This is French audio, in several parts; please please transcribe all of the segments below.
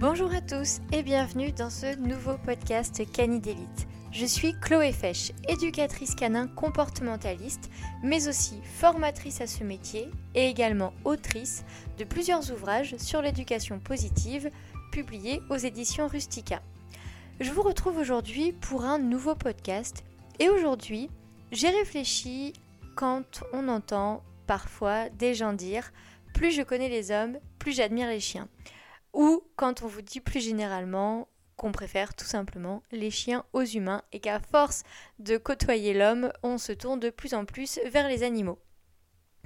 Bonjour à tous et bienvenue dans ce nouveau podcast Canidélite. Je suis Chloé Fesch, éducatrice canin comportementaliste, mais aussi formatrice à ce métier et également autrice de plusieurs ouvrages sur l'éducation positive publiés aux éditions Rustica. Je vous retrouve aujourd'hui pour un nouveau podcast et aujourd'hui j'ai réfléchi quand on entend parfois des gens dire plus je connais les hommes, plus j'admire les chiens ou quand on vous dit plus généralement qu'on préfère tout simplement les chiens aux humains et qu'à force de côtoyer l'homme, on se tourne de plus en plus vers les animaux.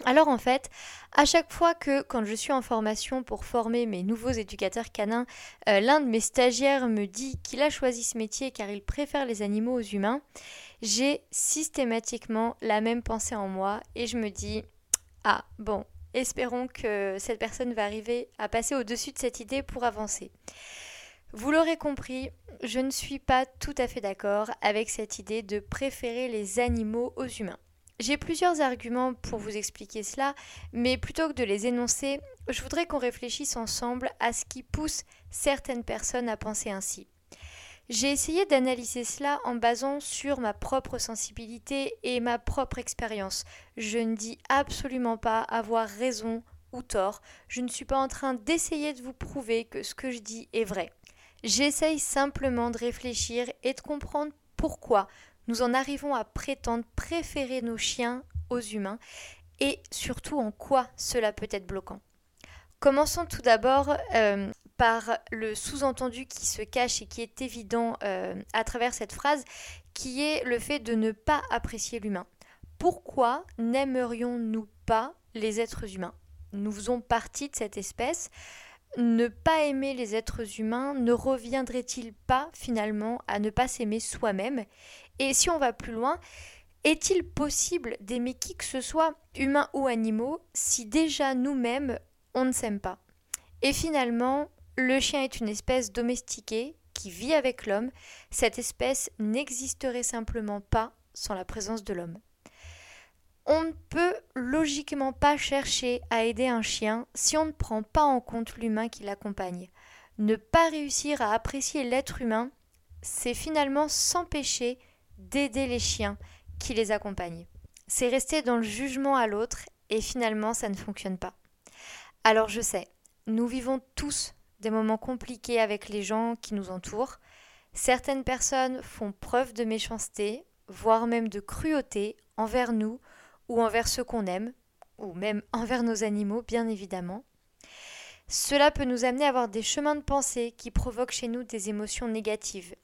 Alors en fait, à chaque fois que quand je suis en formation pour former mes nouveaux éducateurs canins, euh, l'un de mes stagiaires me dit qu'il a choisi ce métier car il préfère les animaux aux humains, j'ai systématiquement la même pensée en moi et je me dis ah bon, Espérons que cette personne va arriver à passer au-dessus de cette idée pour avancer. Vous l'aurez compris, je ne suis pas tout à fait d'accord avec cette idée de préférer les animaux aux humains. J'ai plusieurs arguments pour vous expliquer cela, mais plutôt que de les énoncer, je voudrais qu'on réfléchisse ensemble à ce qui pousse certaines personnes à penser ainsi. J'ai essayé d'analyser cela en basant sur ma propre sensibilité et ma propre expérience. Je ne dis absolument pas avoir raison ou tort. Je ne suis pas en train d'essayer de vous prouver que ce que je dis est vrai. J'essaye simplement de réfléchir et de comprendre pourquoi nous en arrivons à prétendre préférer nos chiens aux humains et surtout en quoi cela peut être bloquant. Commençons tout d'abord euh, par le sous-entendu qui se cache et qui est évident euh, à travers cette phrase, qui est le fait de ne pas apprécier l'humain. Pourquoi n'aimerions-nous pas les êtres humains? Nous faisons partie de cette espèce. Ne pas aimer les êtres humains ne reviendrait-il pas finalement à ne pas s'aimer soi-même? Et si on va plus loin, est-il possible d'aimer qui que ce soit, humains ou animaux, si déjà nous-mêmes on ne s'aime pas? Et finalement, le chien est une espèce domestiquée qui vit avec l'homme. Cette espèce n'existerait simplement pas sans la présence de l'homme. On ne peut logiquement pas chercher à aider un chien si on ne prend pas en compte l'humain qui l'accompagne. Ne pas réussir à apprécier l'être humain, c'est finalement s'empêcher d'aider les chiens qui les accompagnent. C'est rester dans le jugement à l'autre et finalement ça ne fonctionne pas. Alors je sais, nous vivons tous des moments compliqués avec les gens qui nous entourent. Certaines personnes font preuve de méchanceté, voire même de cruauté envers nous ou envers ceux qu'on aime, ou même envers nos animaux, bien évidemment. Cela peut nous amener à avoir des chemins de pensée qui provoquent chez nous des émotions négatives.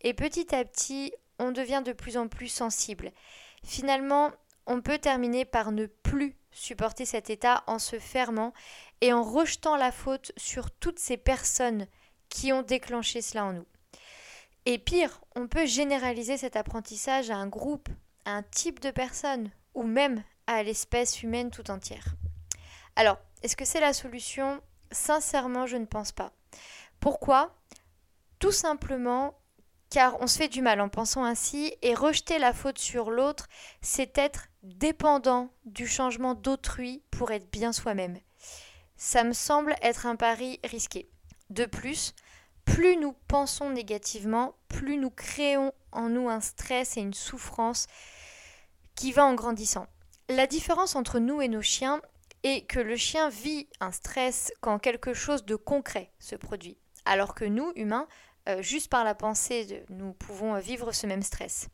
Et petit à petit, on devient de plus en plus sensible. Finalement, on peut terminer par ne plus supporter cet état en se fermant et en rejetant la faute sur toutes ces personnes qui ont déclenché cela en nous. Et pire, on peut généraliser cet apprentissage à un groupe, à un type de personnes, ou même à l'espèce humaine tout entière. Alors, est-ce que c'est la solution? Sincèrement, je ne pense pas. Pourquoi? Tout simplement car on se fait du mal en pensant ainsi, et rejeter la faute sur l'autre, c'est être dépendant du changement d'autrui pour être bien soi-même. Ça me semble être un pari risqué. De plus, plus nous pensons négativement, plus nous créons en nous un stress et une souffrance qui va en grandissant. La différence entre nous et nos chiens est que le chien vit un stress quand quelque chose de concret se produit, alors que nous, humains, euh, juste par la pensée, nous pouvons vivre ce même stress.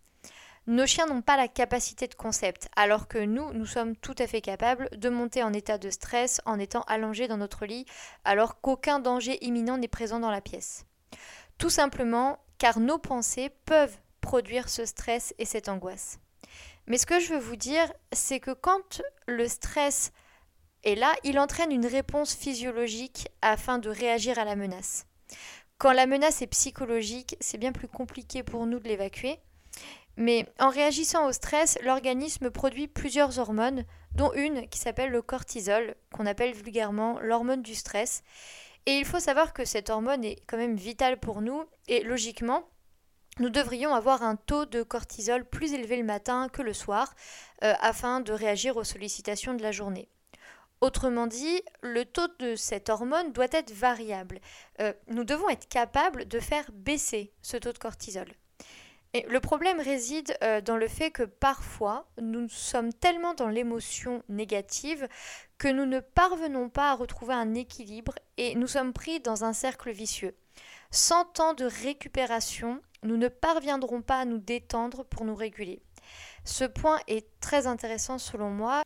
Nos chiens n'ont pas la capacité de concept, alors que nous, nous sommes tout à fait capables de monter en état de stress en étant allongés dans notre lit, alors qu'aucun danger imminent n'est présent dans la pièce. Tout simplement car nos pensées peuvent produire ce stress et cette angoisse. Mais ce que je veux vous dire, c'est que quand le stress est là, il entraîne une réponse physiologique afin de réagir à la menace. Quand la menace est psychologique, c'est bien plus compliqué pour nous de l'évacuer. Mais en réagissant au stress, l'organisme produit plusieurs hormones, dont une qui s'appelle le cortisol, qu'on appelle vulgairement l'hormone du stress. Et il faut savoir que cette hormone est quand même vitale pour nous, et logiquement, nous devrions avoir un taux de cortisol plus élevé le matin que le soir, euh, afin de réagir aux sollicitations de la journée. Autrement dit, le taux de cette hormone doit être variable. Euh, nous devons être capables de faire baisser ce taux de cortisol. Le problème réside euh, dans le fait que parfois, nous sommes tellement dans l'émotion négative que nous ne parvenons pas à retrouver un équilibre et nous sommes pris dans un cercle vicieux. Sans temps de récupération, nous ne parviendrons pas à nous détendre pour nous réguler. Ce point est très intéressant selon moi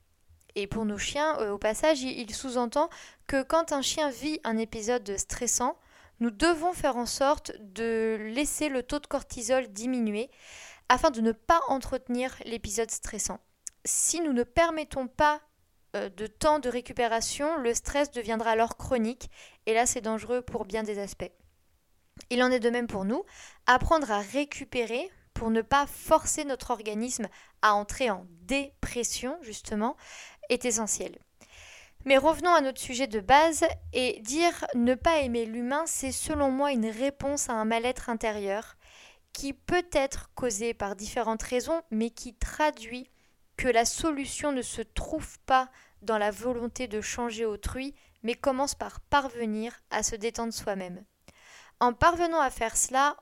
et pour nos chiens, euh, au passage, il sous-entend que quand un chien vit un épisode stressant, nous devons faire en sorte de laisser le taux de cortisol diminuer afin de ne pas entretenir l'épisode stressant. Si nous ne permettons pas euh, de temps de récupération, le stress deviendra alors chronique et là c'est dangereux pour bien des aspects. Il en est de même pour nous. Apprendre à récupérer pour ne pas forcer notre organisme à entrer en dépression, justement, est essentiel. Mais revenons à notre sujet de base et dire ne pas aimer l'humain, c'est selon moi une réponse à un mal-être intérieur qui peut être causé par différentes raisons, mais qui traduit que la solution ne se trouve pas dans la volonté de changer autrui, mais commence par parvenir à se détendre soi-même. En parvenant à faire cela,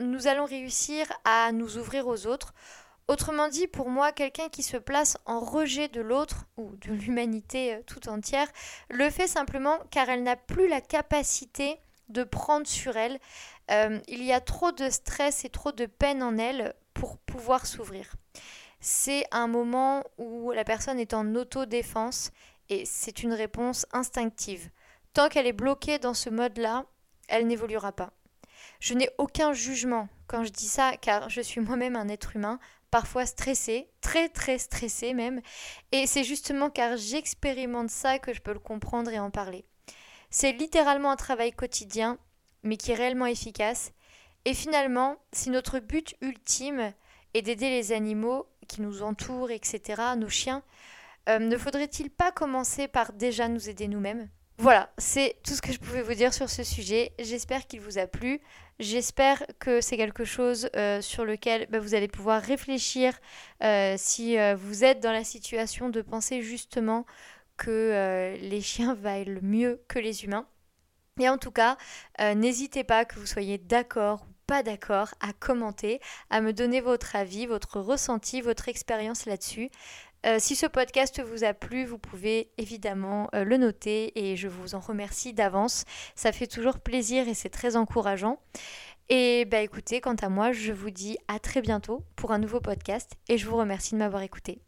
nous allons réussir à nous ouvrir aux autres, Autrement dit, pour moi, quelqu'un qui se place en rejet de l'autre ou de l'humanité euh, tout entière le fait simplement car elle n'a plus la capacité de prendre sur elle. Euh, il y a trop de stress et trop de peine en elle pour pouvoir s'ouvrir. C'est un moment où la personne est en autodéfense et c'est une réponse instinctive. Tant qu'elle est bloquée dans ce mode-là, elle n'évoluera pas. Je n'ai aucun jugement quand je dis ça car je suis moi-même un être humain parfois stressé, très très stressé même, et c'est justement car j'expérimente ça que je peux le comprendre et en parler. C'est littéralement un travail quotidien, mais qui est réellement efficace, et finalement, si notre but ultime est d'aider les animaux qui nous entourent, etc., nos chiens, euh, ne faudrait-il pas commencer par déjà nous aider nous-mêmes? Voilà, c'est tout ce que je pouvais vous dire sur ce sujet. J'espère qu'il vous a plu. J'espère que c'est quelque chose euh, sur lequel bah, vous allez pouvoir réfléchir euh, si euh, vous êtes dans la situation de penser justement que les chiens valent mieux que les humains. Et en tout cas, n'hésitez pas que vous soyez d'accord ou pas d'accord à commenter, à me donner votre avis, votre ressenti, votre expérience là-dessus. Euh, si ce podcast vous a plu, vous pouvez évidemment euh, le noter et je vous en remercie d'avance. Ça fait toujours plaisir et c'est très encourageant. Et bah écoutez, quant à moi, je vous dis à très bientôt pour un nouveau podcast et je vous remercie de m'avoir écouté.